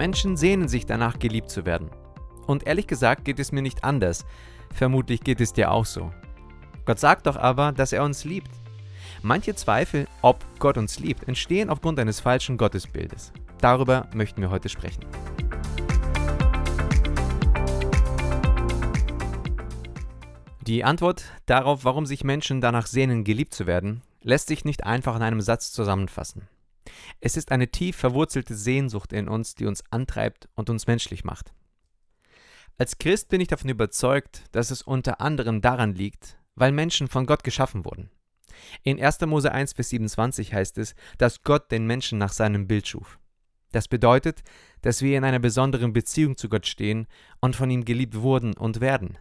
Menschen sehnen sich danach, geliebt zu werden. Und ehrlich gesagt geht es mir nicht anders. Vermutlich geht es dir auch so. Gott sagt doch aber, dass er uns liebt. Manche Zweifel, ob Gott uns liebt, entstehen aufgrund eines falschen Gottesbildes. Darüber möchten wir heute sprechen. Die Antwort darauf, warum sich Menschen danach sehnen, geliebt zu werden, lässt sich nicht einfach in einem Satz zusammenfassen. Es ist eine tief verwurzelte Sehnsucht in uns, die uns antreibt und uns menschlich macht. Als Christ bin ich davon überzeugt, dass es unter anderem daran liegt, weil Menschen von Gott geschaffen wurden. In 1. Mose 1 bis 27 heißt es, dass Gott den Menschen nach seinem Bild schuf. Das bedeutet, dass wir in einer besonderen Beziehung zu Gott stehen und von ihm geliebt wurden und werden.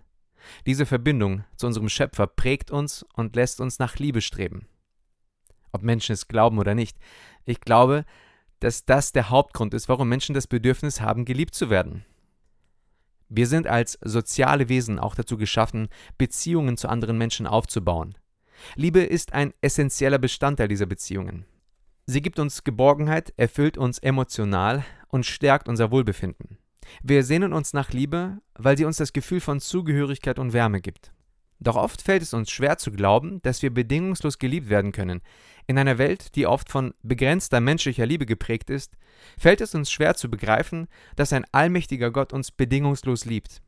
Diese Verbindung zu unserem Schöpfer prägt uns und lässt uns nach Liebe streben. Ob Menschen es glauben oder nicht, ich glaube, dass das der Hauptgrund ist, warum Menschen das Bedürfnis haben, geliebt zu werden. Wir sind als soziale Wesen auch dazu geschaffen, Beziehungen zu anderen Menschen aufzubauen. Liebe ist ein essentieller Bestandteil dieser Beziehungen. Sie gibt uns Geborgenheit, erfüllt uns emotional und stärkt unser Wohlbefinden. Wir sehnen uns nach Liebe, weil sie uns das Gefühl von Zugehörigkeit und Wärme gibt. Doch oft fällt es uns schwer zu glauben, dass wir bedingungslos geliebt werden können. In einer Welt, die oft von begrenzter menschlicher Liebe geprägt ist, fällt es uns schwer zu begreifen, dass ein allmächtiger Gott uns bedingungslos liebt.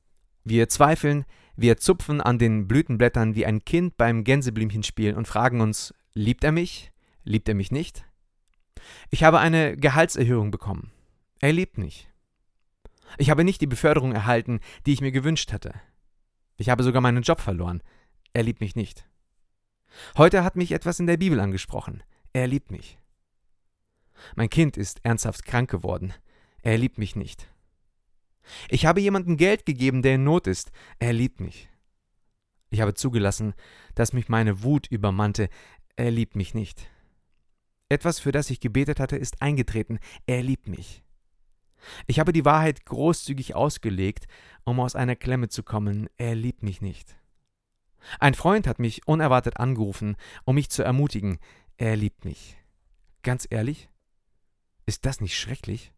Wir zweifeln, wir zupfen an den Blütenblättern wie ein Kind beim Gänseblümchenspiel und fragen uns, liebt er mich? Liebt er mich nicht? Ich habe eine Gehaltserhöhung bekommen. Er liebt mich. Ich habe nicht die Beförderung erhalten, die ich mir gewünscht hatte. Ich habe sogar meinen Job verloren. Er liebt mich nicht. Heute hat mich etwas in der Bibel angesprochen. Er liebt mich. Mein Kind ist ernsthaft krank geworden. Er liebt mich nicht. Ich habe jemandem Geld gegeben, der in Not ist. Er liebt mich. Ich habe zugelassen, dass mich meine Wut übermannte. Er liebt mich nicht. Etwas, für das ich gebetet hatte, ist eingetreten. Er liebt mich. Ich habe die Wahrheit großzügig ausgelegt, um aus einer Klemme zu kommen, er liebt mich nicht. Ein Freund hat mich unerwartet angerufen, um mich zu ermutigen, er liebt mich. Ganz ehrlich? Ist das nicht schrecklich?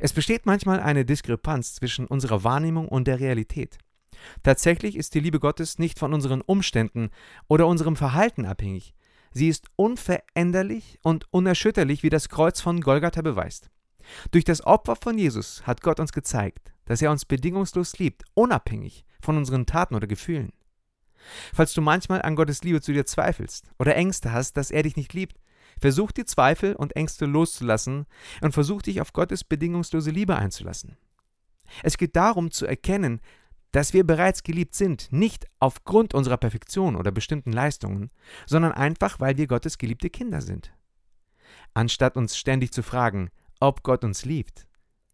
Es besteht manchmal eine Diskrepanz zwischen unserer Wahrnehmung und der Realität. Tatsächlich ist die Liebe Gottes nicht von unseren Umständen oder unserem Verhalten abhängig. Sie ist unveränderlich und unerschütterlich, wie das Kreuz von Golgatha beweist. Durch das Opfer von Jesus hat Gott uns gezeigt, dass er uns bedingungslos liebt, unabhängig von unseren Taten oder Gefühlen. Falls du manchmal an Gottes Liebe zu dir zweifelst oder Ängste hast, dass er dich nicht liebt, versuch die Zweifel und Ängste loszulassen und versuch dich auf Gottes bedingungslose Liebe einzulassen. Es geht darum zu erkennen, dass wir bereits geliebt sind, nicht aufgrund unserer Perfektion oder bestimmten Leistungen, sondern einfach, weil wir Gottes geliebte Kinder sind. Anstatt uns ständig zu fragen, ob Gott uns liebt,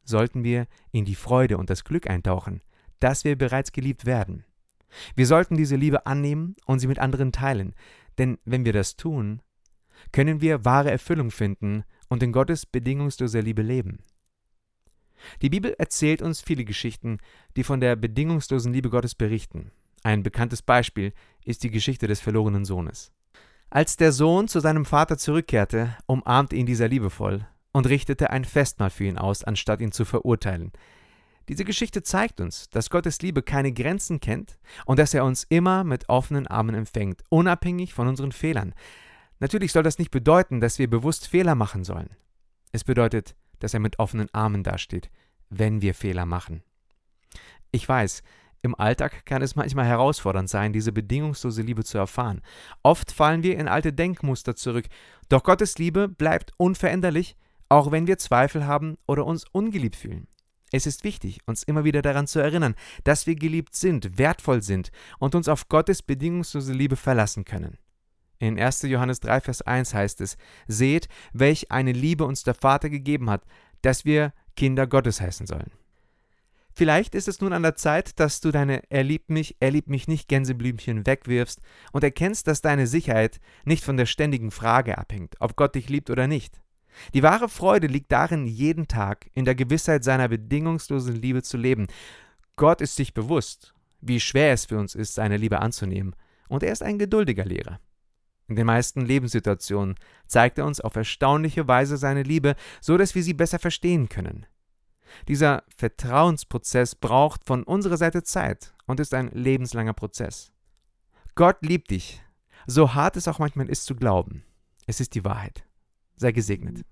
sollten wir in die Freude und das Glück eintauchen, dass wir bereits geliebt werden. Wir sollten diese Liebe annehmen und sie mit anderen teilen, denn wenn wir das tun, können wir wahre Erfüllung finden und in Gottes bedingungsloser Liebe leben. Die Bibel erzählt uns viele Geschichten, die von der bedingungslosen Liebe Gottes berichten. Ein bekanntes Beispiel ist die Geschichte des verlorenen Sohnes. Als der Sohn zu seinem Vater zurückkehrte, umarmte ihn dieser liebevoll und richtete ein Festmahl für ihn aus, anstatt ihn zu verurteilen. Diese Geschichte zeigt uns, dass Gottes Liebe keine Grenzen kennt und dass er uns immer mit offenen Armen empfängt, unabhängig von unseren Fehlern. Natürlich soll das nicht bedeuten, dass wir bewusst Fehler machen sollen. Es bedeutet, dass er mit offenen Armen dasteht, wenn wir Fehler machen. Ich weiß, im Alltag kann es manchmal herausfordernd sein, diese bedingungslose Liebe zu erfahren. Oft fallen wir in alte Denkmuster zurück, doch Gottes Liebe bleibt unveränderlich auch wenn wir Zweifel haben oder uns ungeliebt fühlen. Es ist wichtig, uns immer wieder daran zu erinnern, dass wir geliebt sind, wertvoll sind und uns auf Gottes bedingungslose Liebe verlassen können. In 1. Johannes 3, Vers 1 heißt es: Seht, welch eine Liebe uns der Vater gegeben hat, dass wir Kinder Gottes heißen sollen. Vielleicht ist es nun an der Zeit, dass du deine Er liebt mich, er liebt mich nicht Gänseblümchen wegwirfst und erkennst, dass deine Sicherheit nicht von der ständigen Frage abhängt, ob Gott dich liebt oder nicht. Die wahre Freude liegt darin, jeden Tag in der Gewissheit seiner bedingungslosen Liebe zu leben. Gott ist sich bewusst, wie schwer es für uns ist, seine Liebe anzunehmen, und er ist ein geduldiger Lehrer. In den meisten Lebenssituationen zeigt er uns auf erstaunliche Weise seine Liebe, so dass wir sie besser verstehen können. Dieser Vertrauensprozess braucht von unserer Seite Zeit und ist ein lebenslanger Prozess. Gott liebt dich, so hart es auch manchmal ist zu glauben. Es ist die Wahrheit. Sei gesegnet.